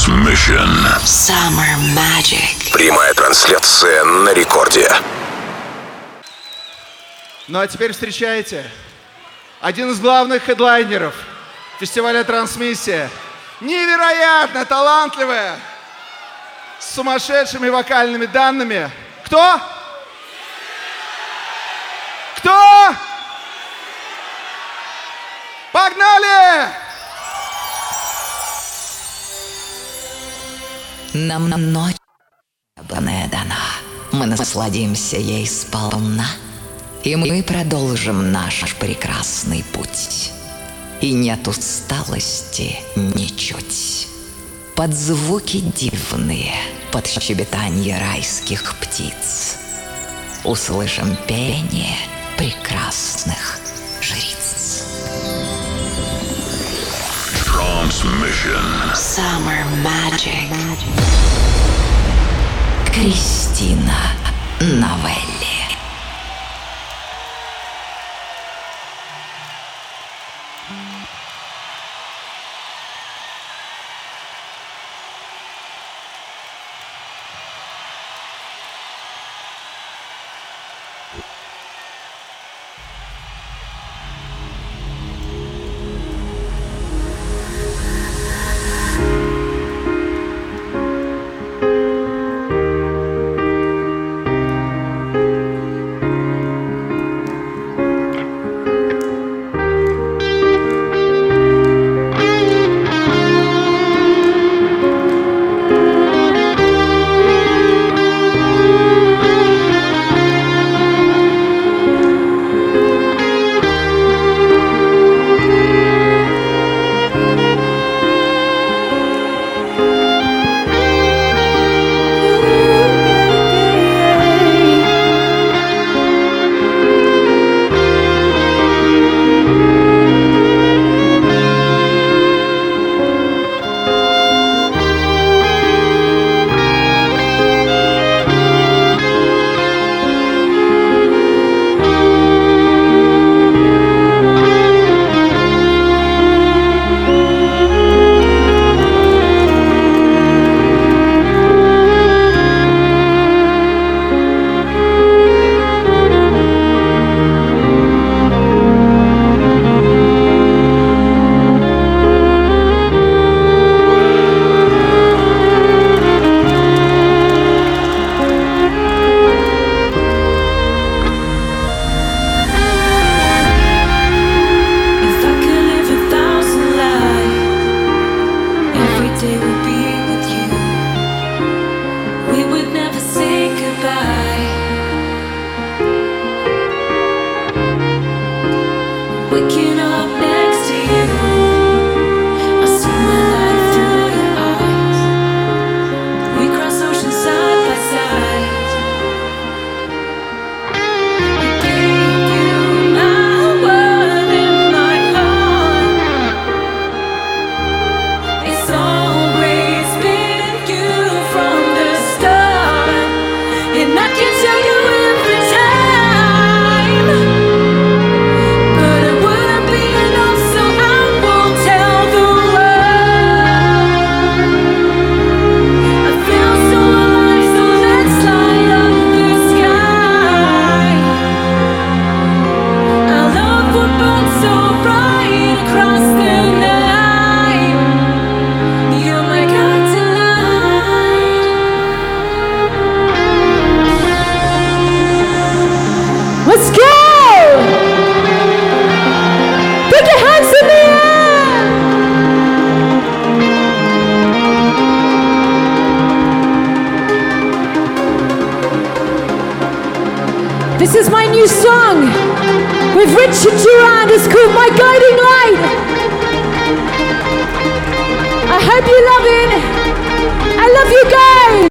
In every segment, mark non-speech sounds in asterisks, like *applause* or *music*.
Transmission. Summer Magic. Прямая трансляция на рекорде. Ну а теперь встречайте один из главных хедлайнеров фестиваля «Трансмиссия». Невероятно талантливая, с сумасшедшими вокальными данными. Кто? Кто? Погнали! Нам нам ночь ебаная дана. Мы насладимся ей сполна. И мы продолжим наш прекрасный путь. И нет усталости ничуть. Под звуки дивные, под щебетанье райских птиц Услышим пение прекрасных жриц. Transmission. Summer Magic. Кристина Новелли. This is my new song with Richard Durand. It's called My Guiding Light. I hope you love it. I love you guys.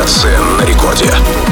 Кацин на рекорде.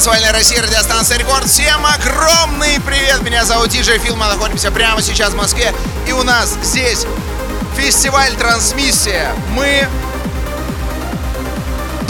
Танцевальная Россия, радиостанция Рекорд. Всем огромный привет! Меня зовут Диджей Фил, мы находимся прямо сейчас в Москве. И у нас здесь фестиваль трансмиссия. Мы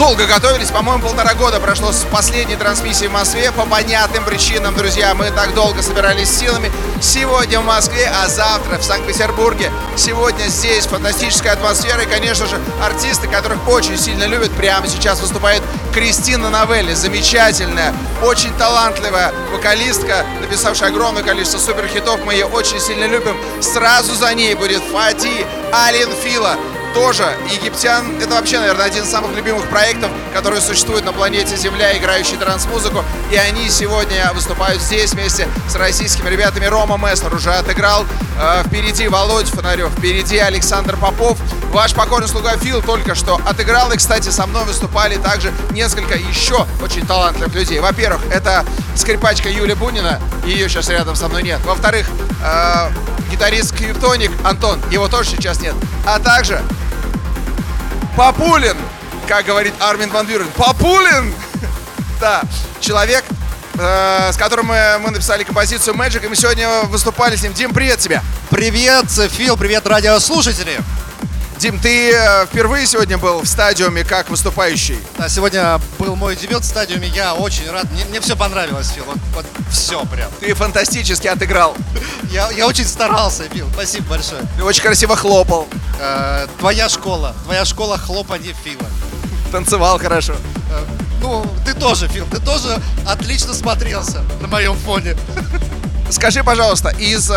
долго готовились, по-моему, полтора года прошло с последней трансмиссии в Москве по понятным причинам, друзья. Мы так долго собирались силами. Сегодня в Москве, а завтра в Санкт-Петербурге. Сегодня здесь фантастическая атмосфера и, конечно же, артисты, которых очень сильно любят. Прямо сейчас выступает Кристина Новелли, замечательная, очень талантливая вокалистка, написавшая огромное количество суперхитов. Мы ее очень сильно любим. Сразу за ней будет Фади Алин Фила тоже египтян. Это вообще, наверное, один из самых любимых проектов, которые существуют на планете Земля, играющий транс-музыку. И они сегодня выступают здесь вместе с российскими ребятами. Рома Месснер уже отыграл. Э, впереди Володь Фонарев, впереди Александр Попов. Ваш покорный слуга Фил только что отыграл. И, кстати, со мной выступали также несколько еще очень талантливых людей. Во-первых, это скрипачка Юлия Бунина. Ее сейчас рядом со мной нет. Во-вторых, э, гитарист Криптоник Антон. Его тоже сейчас нет. А также Папулин, как говорит Армин Ван Бюрен. Папулин! *laughs* Да, человек, э, с которым мы, мы написали композицию Magic, и мы сегодня выступали с ним. Дим, привет тебе! Привет, Фил, привет, радиослушатели. Дим, ты э, впервые сегодня был в стадиуме как выступающий. Да, сегодня был мой дебют в стадиуме, я очень рад. Мне, мне все понравилось, Фил, вот, вот все прям. Ты фантастически отыграл. Я, я очень старался, Фил, спасибо большое. Ты очень красиво хлопал. Э, твоя школа, твоя школа хлопанье Фила. Танцевал хорошо. Э, ну, ты тоже, Фил, ты тоже отлично смотрелся на моем фоне. Скажи, пожалуйста, из э,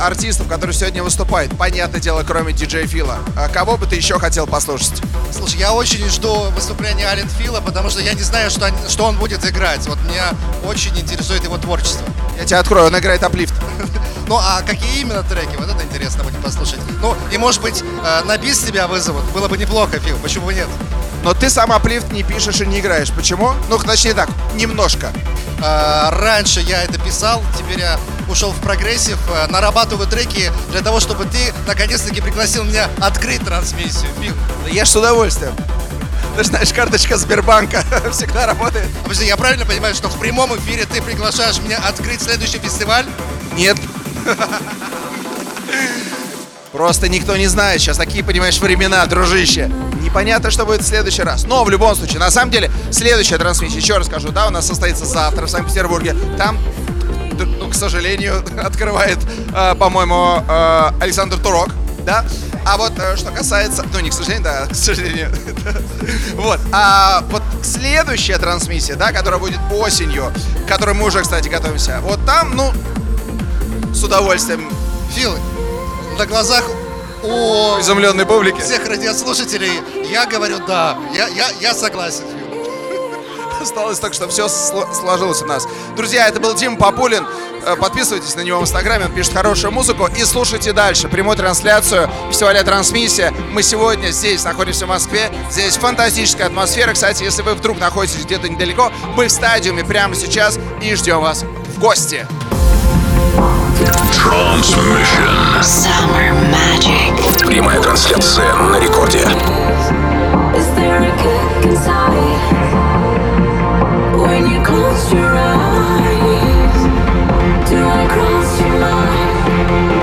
артистов, которые сегодня выступают, понятное дело, кроме диджея Фила, э, кого бы ты еще хотел послушать? Слушай, я очень жду выступления Ален Фила, потому что я не знаю, что, что он будет играть. Вот меня очень интересует его творчество. Я тебя открою, он играет аплифт. *laughs* Ну, а какие именно треки? Вот это интересно будет послушать. Ну, и может быть, э, на бис тебя вызовут. Было бы неплохо, Фил, почему бы нет? Но ты сам аплифт не пишешь и не играешь. Почему? Ну, точнее так, немножко. Э, раньше я это писал, теперь я ушел в прогрессив, э, нарабатываю треки для того, чтобы ты наконец-таки пригласил меня открыть трансмиссию, Фил. Да я ж с удовольствием. Ты знаешь, карточка Сбербанка *laughs* всегда работает. А, Подожди, я правильно понимаю, что в прямом эфире ты приглашаешь меня открыть следующий фестиваль? Нет. Просто никто не знает. Сейчас такие, понимаешь, времена, дружище. Непонятно, что будет в следующий раз. Но в любом случае, на самом деле, следующая трансмиссия, еще раз скажу, да, у нас состоится завтра в Санкт-Петербурге. Там, ну, к сожалению, *laughs* открывает, э, по-моему, э, Александр Турок, да? А вот э, что касается, ну не к сожалению, да, *laughs* к сожалению. *laughs* Вот. А вот следующая трансмиссия, да, которая будет осенью, к которой мы уже, кстати, готовимся. Вот там, ну, с удовольствием Фил, на глазах у изумленной публики. всех радиослушателей я говорю да, я, я, я согласен. Осталось так, что все сложилось у нас. Друзья, это был Дим Папулин. Э, Подписывайтесь на него в Инстаграме, он пишет хорошую музыку. И слушайте дальше прямую трансляцию фестиваля «Трансмиссия». Мы сегодня здесь находимся в Москве. Здесь фантастическая атмосфера. Кстати, если вы вдруг находитесь где-то недалеко, мы в стадиуме прямо сейчас и ждем вас в гости. Transmission. Summer Magic. Прямая трансляция на рекорде. Is there a kick inside close your eyes? Do I cross your mind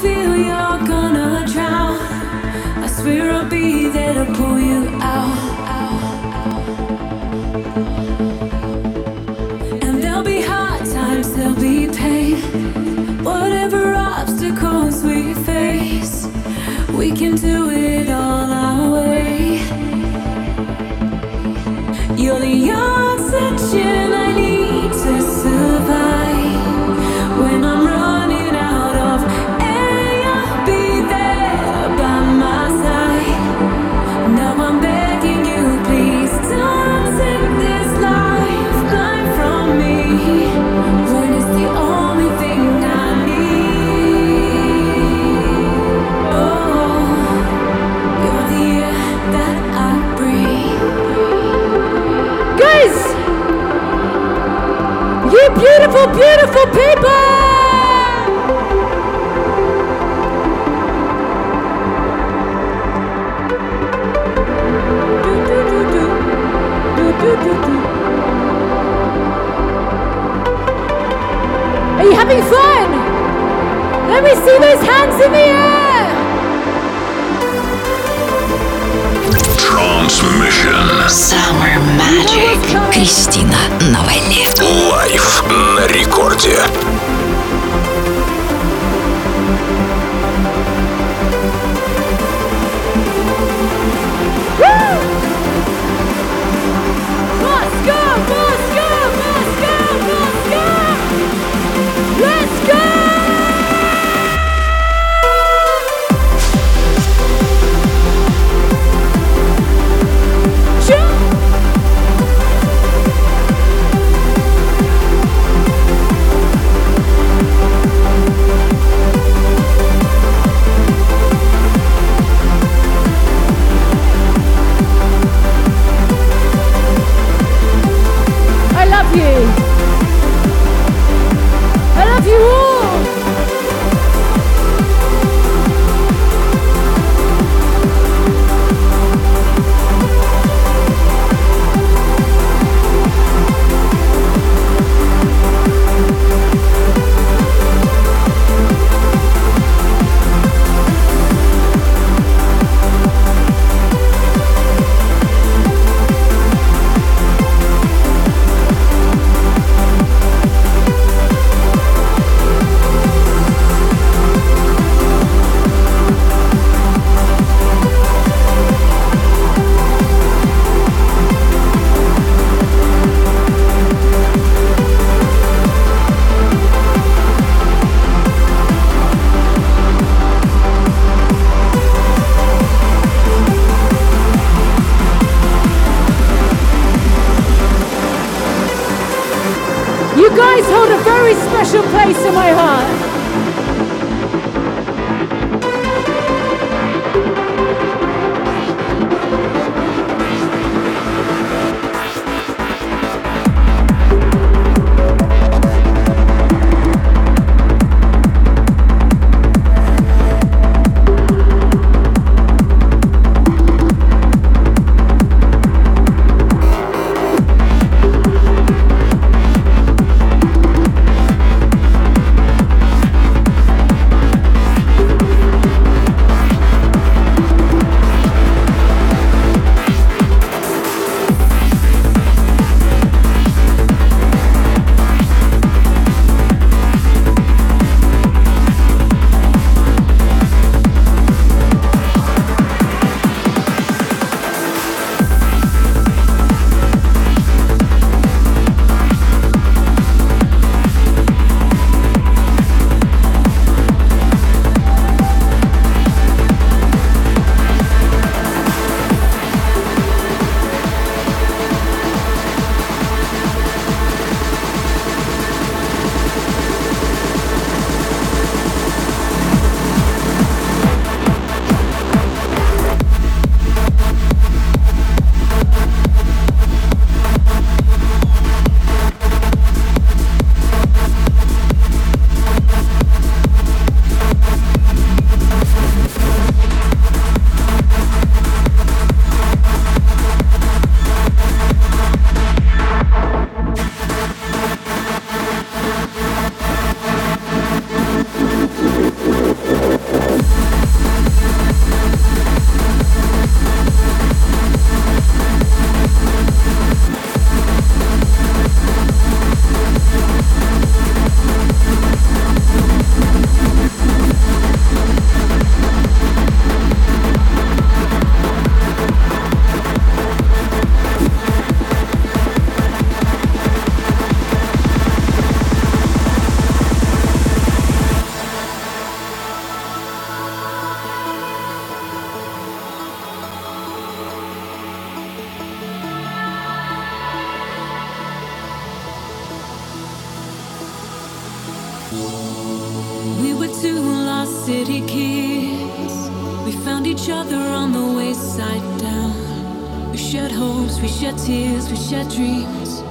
feel you're gonna drown, I swear I'll be there to pull the people. Are you having fun? Let me see those hands in the air. Transmission. Summer Magic. Кристина Новелли. Лайф на рекорде. Shared tears, we shared dreams.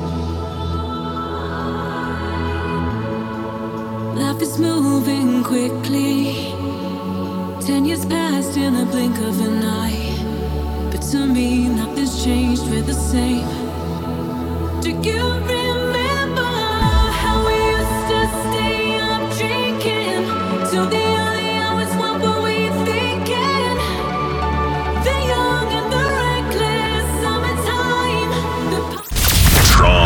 Life is moving quickly. Ten years passed in the blink of an eye. But to me, nothing's changed, we're the same. Do you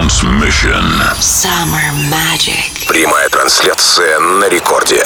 Transmission. Summer Magic. Прямая трансляция на рекорде.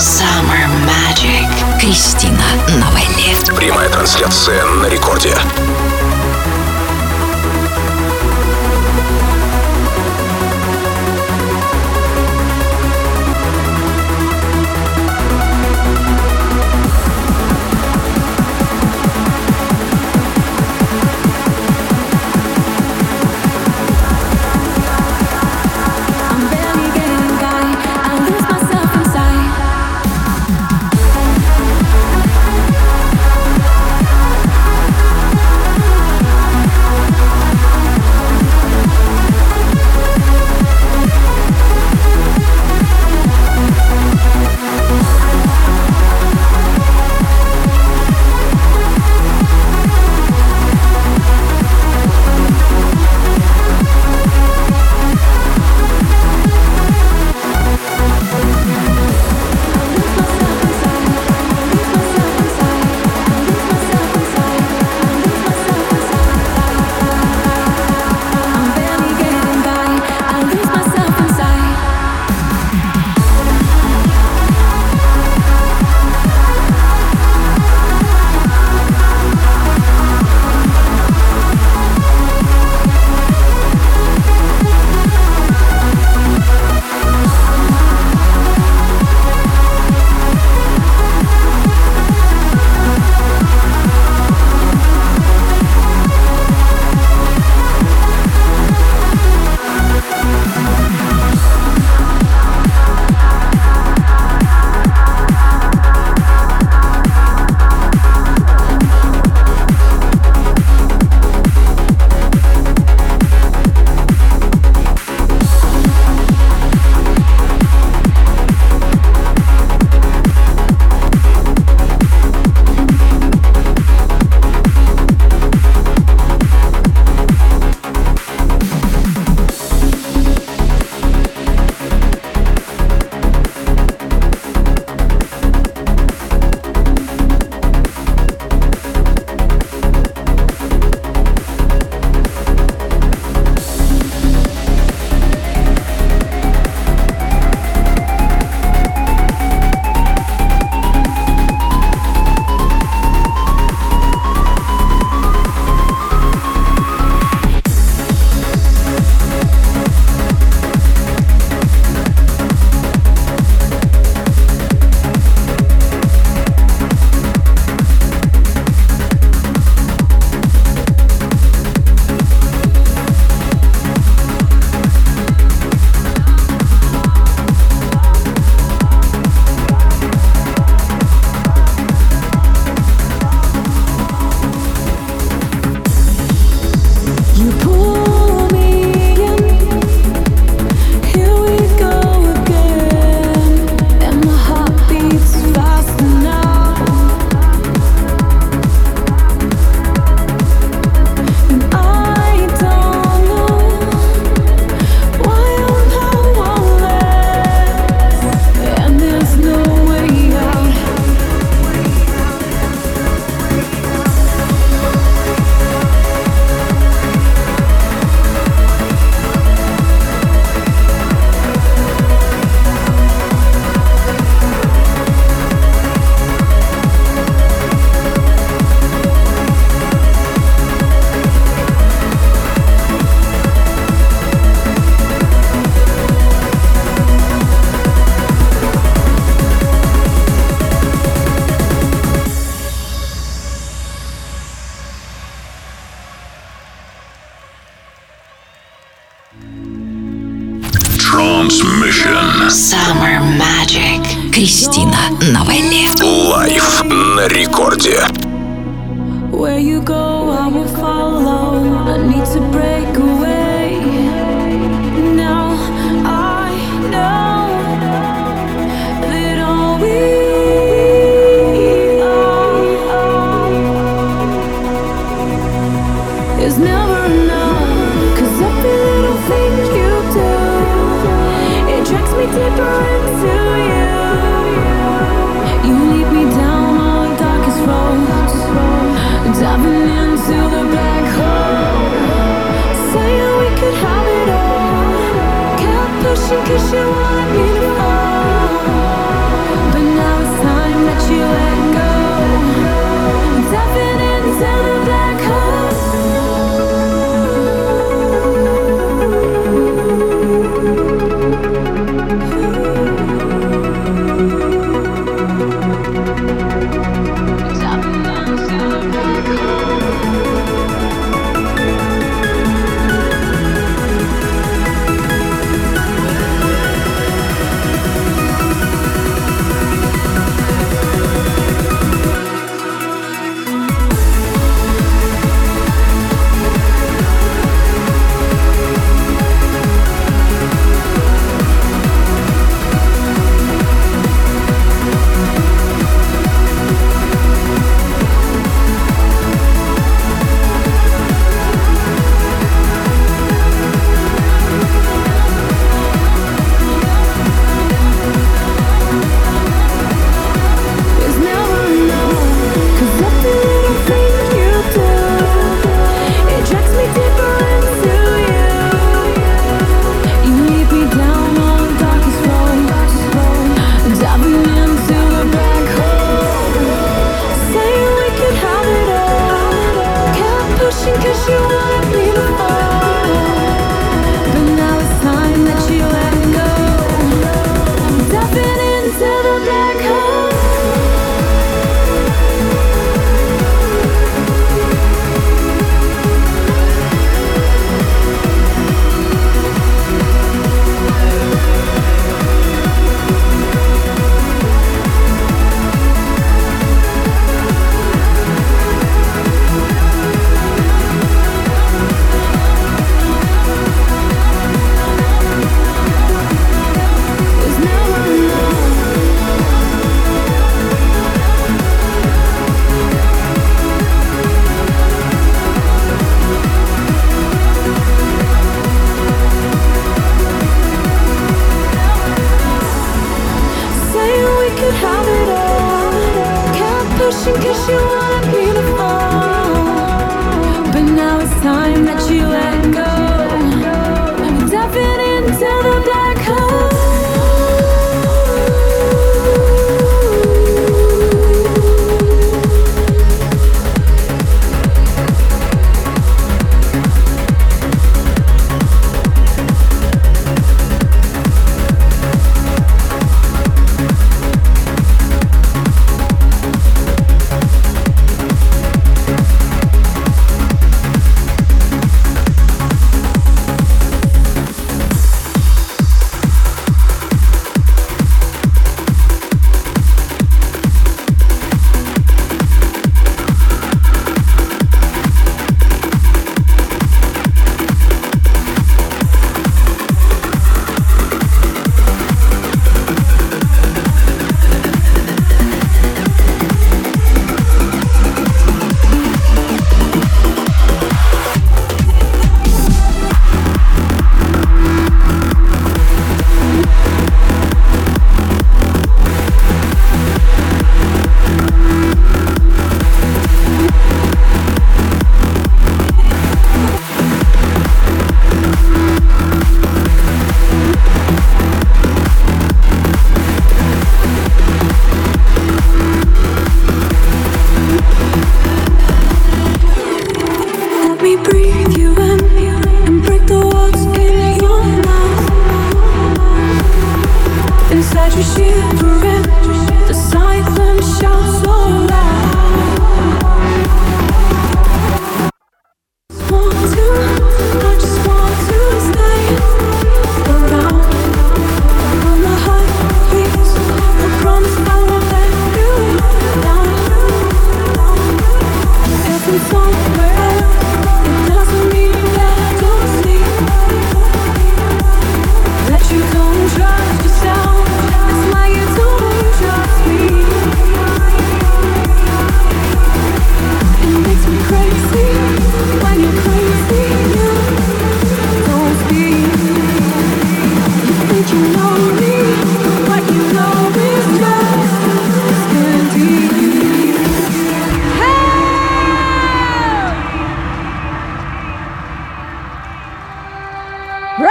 Summer Magic. Кристина Новелли. Прямая трансляция на рекорде. на войне. Лайф на рекорде. Where you go, I will follow. Saying we could have it all. Cause you want me to fall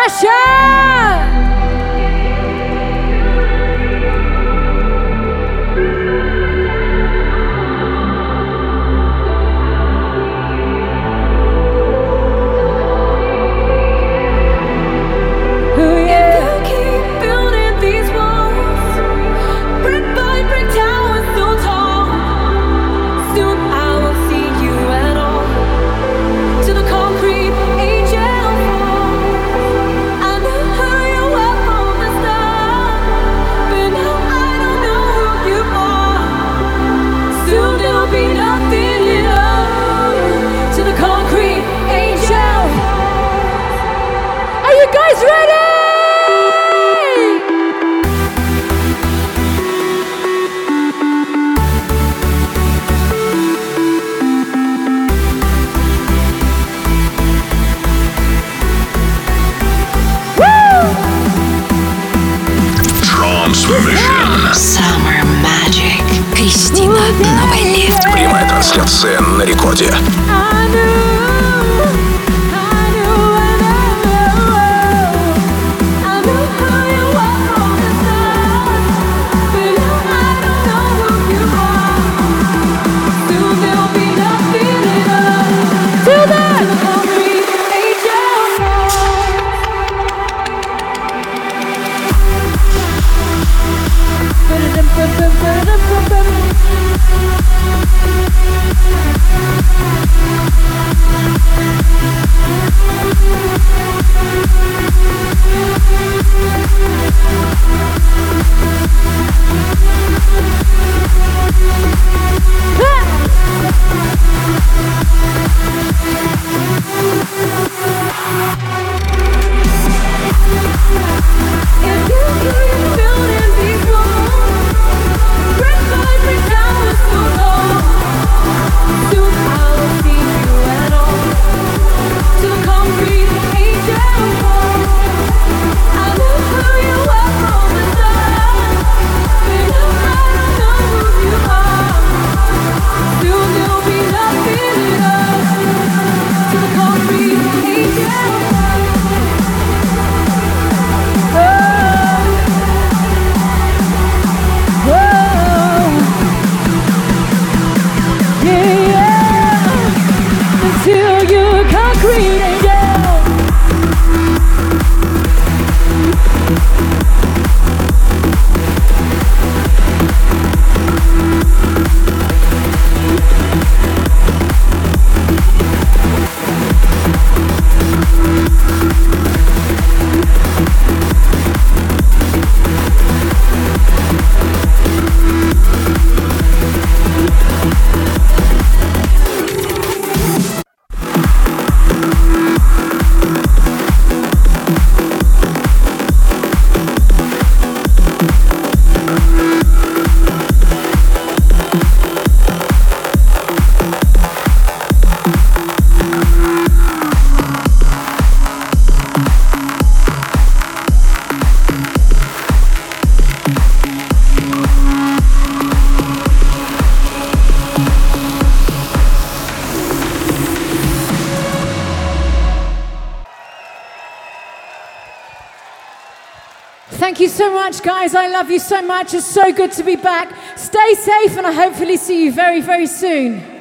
Hashem! much, guys. I love you so much. It's so good to be back. Stay safe, and I hopefully see you very, very soon.